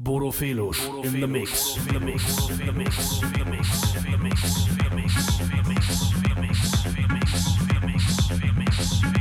Bodo Felusch in the mix, in the mix, in the mix, in the mix, in the mix, in the mix, in the mix, in the mix, in the mix, in the mix, in the mix, in the mix,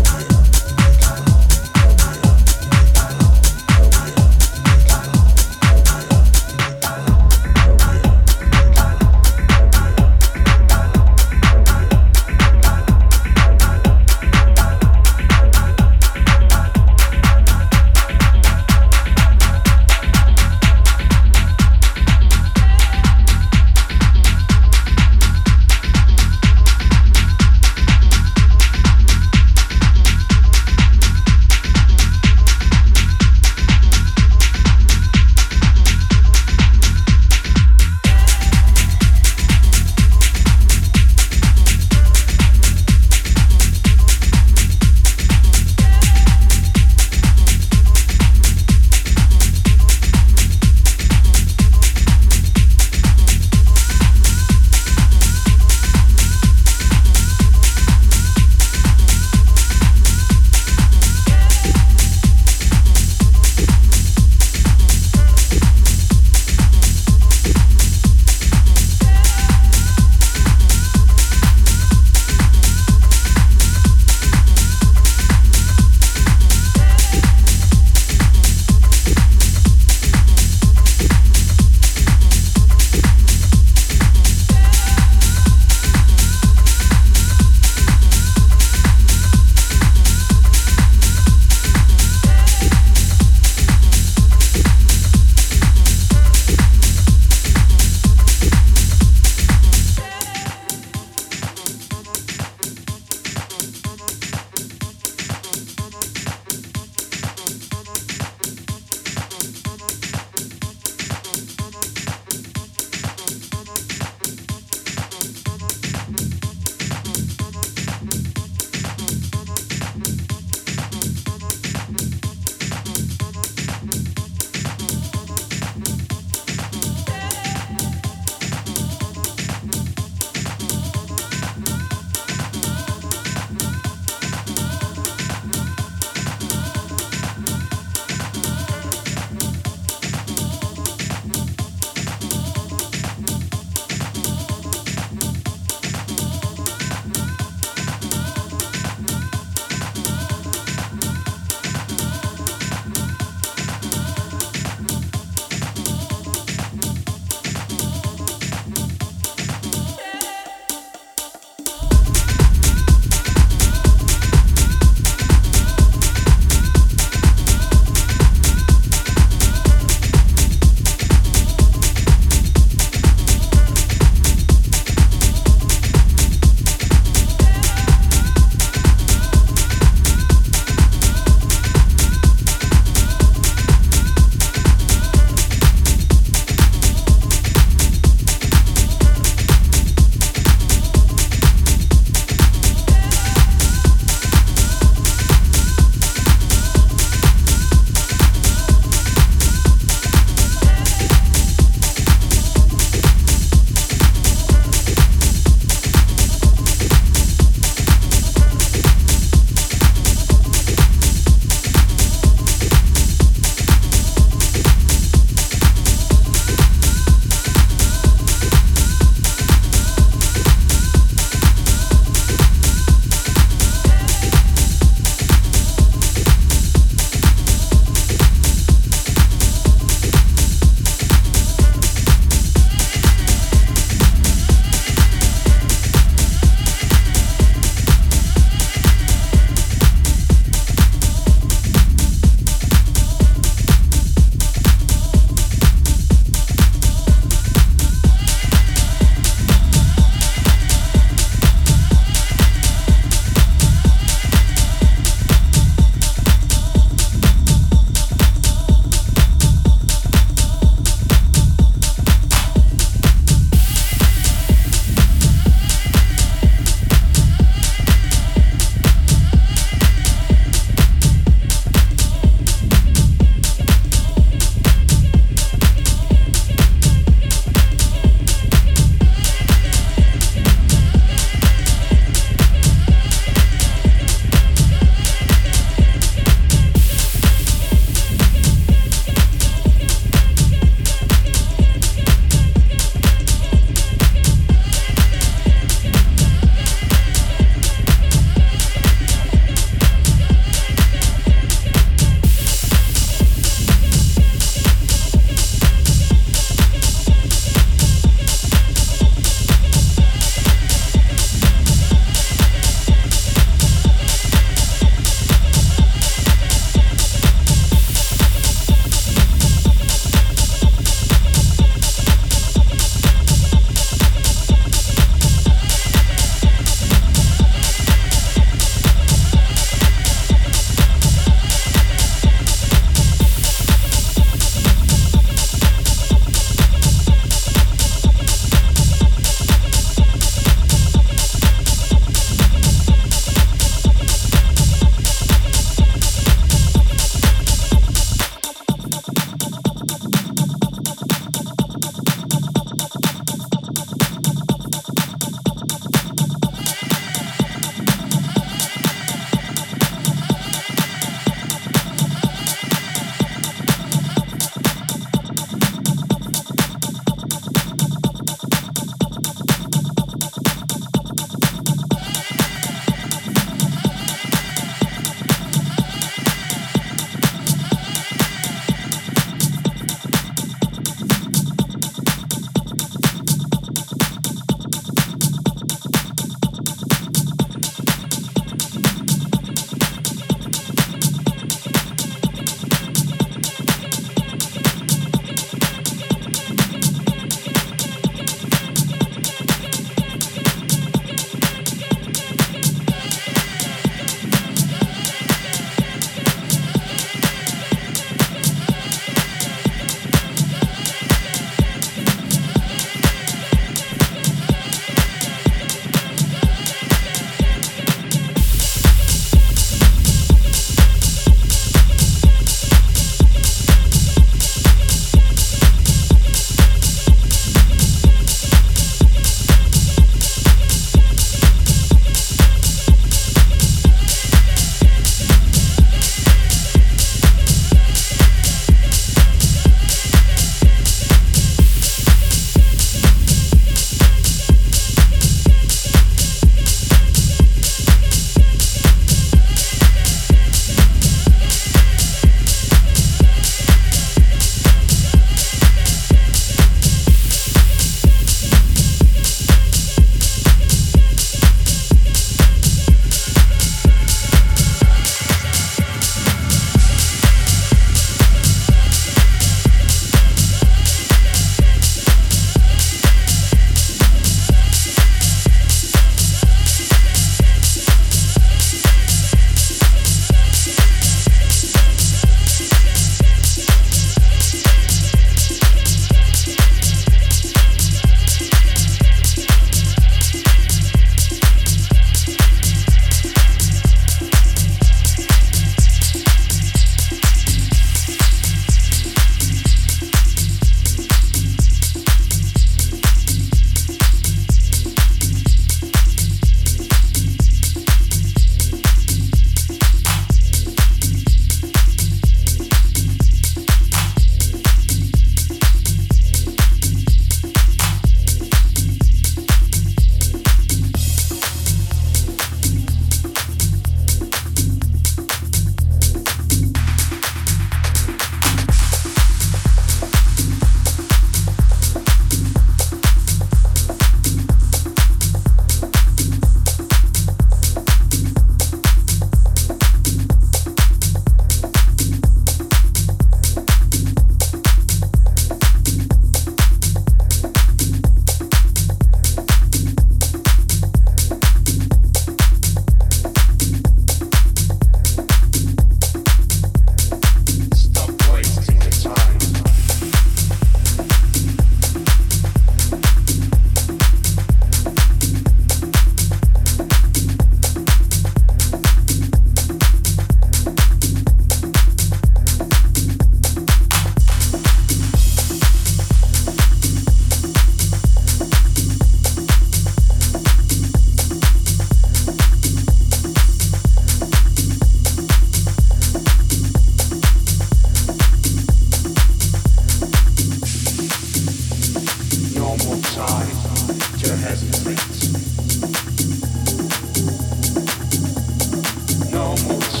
Thank you.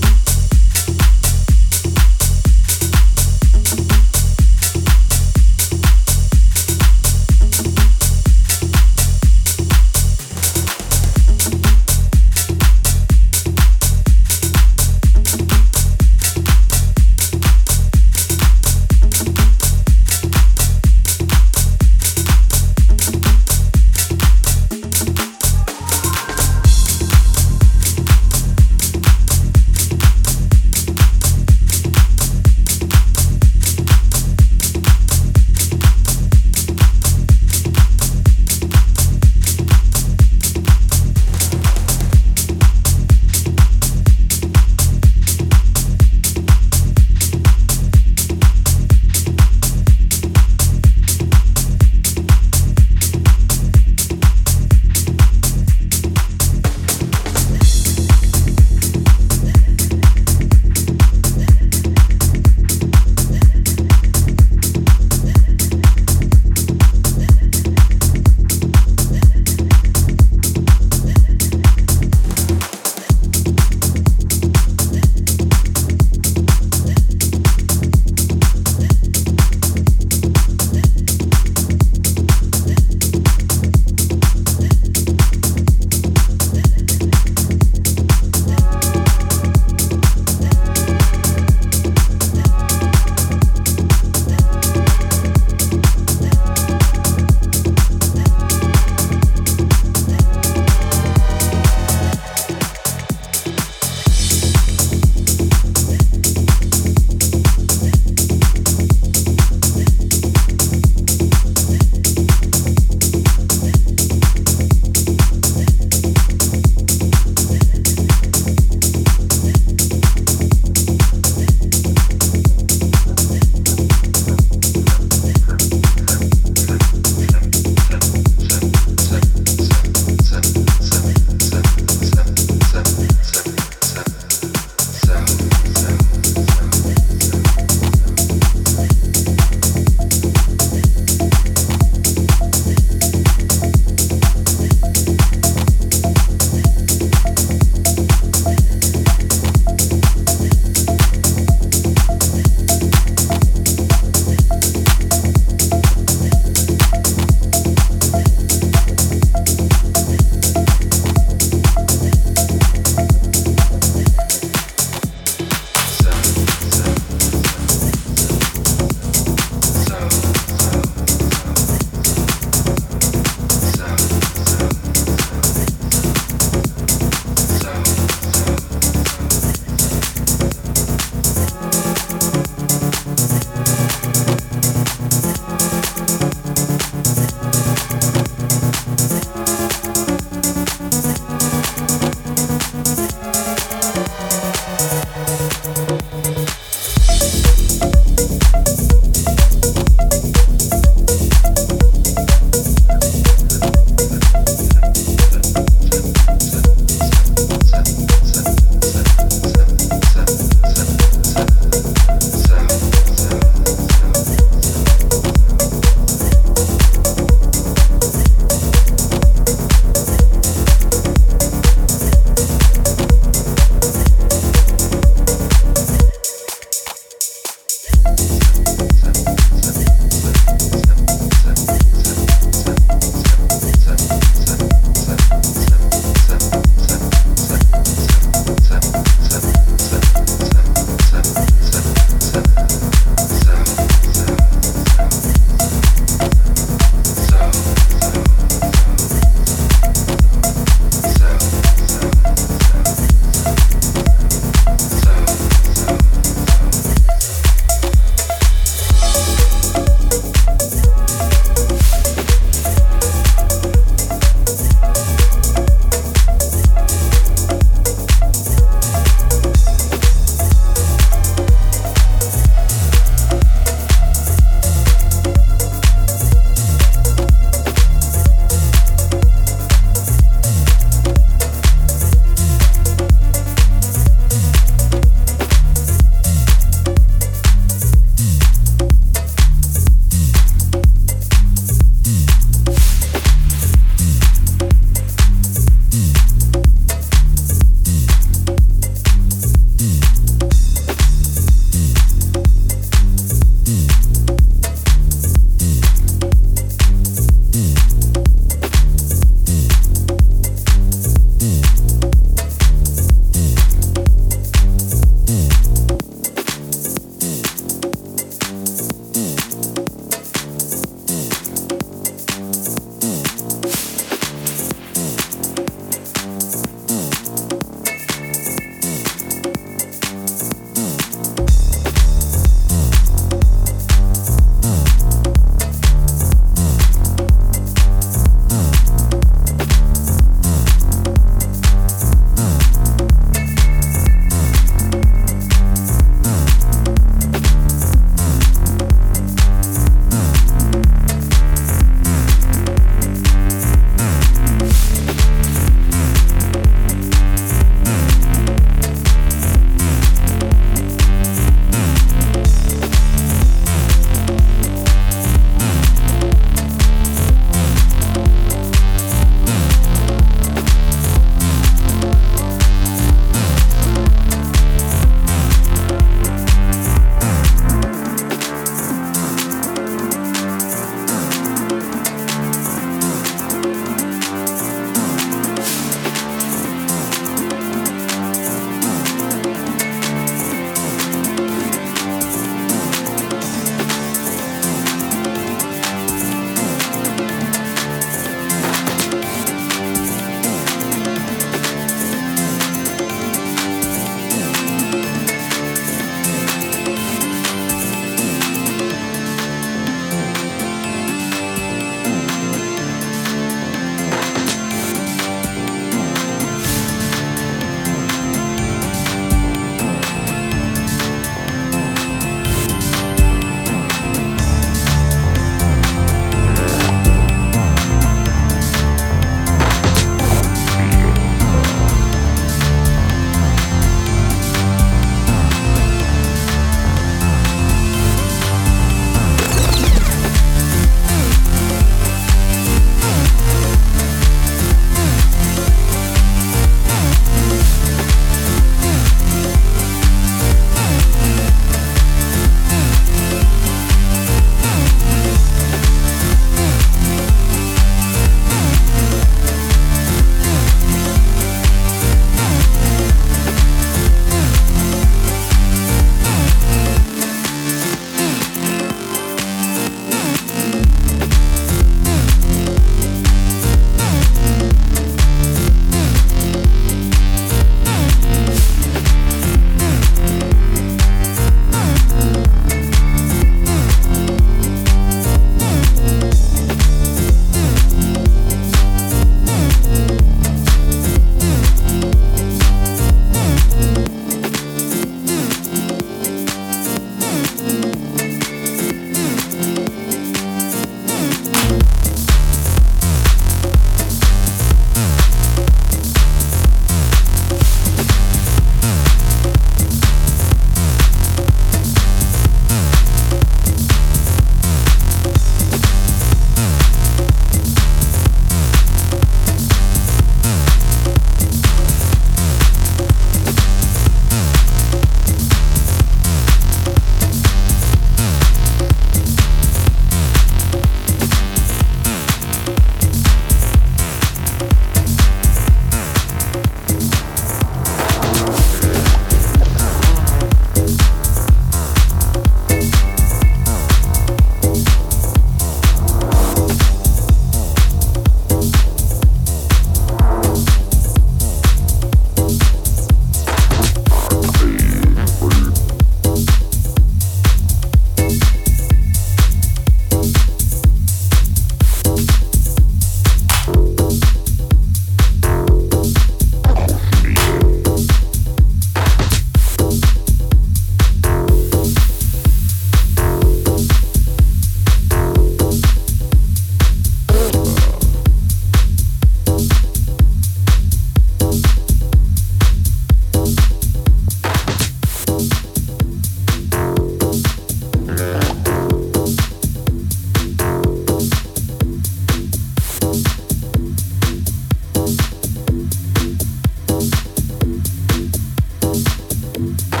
you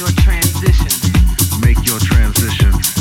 your transition. Make your transition.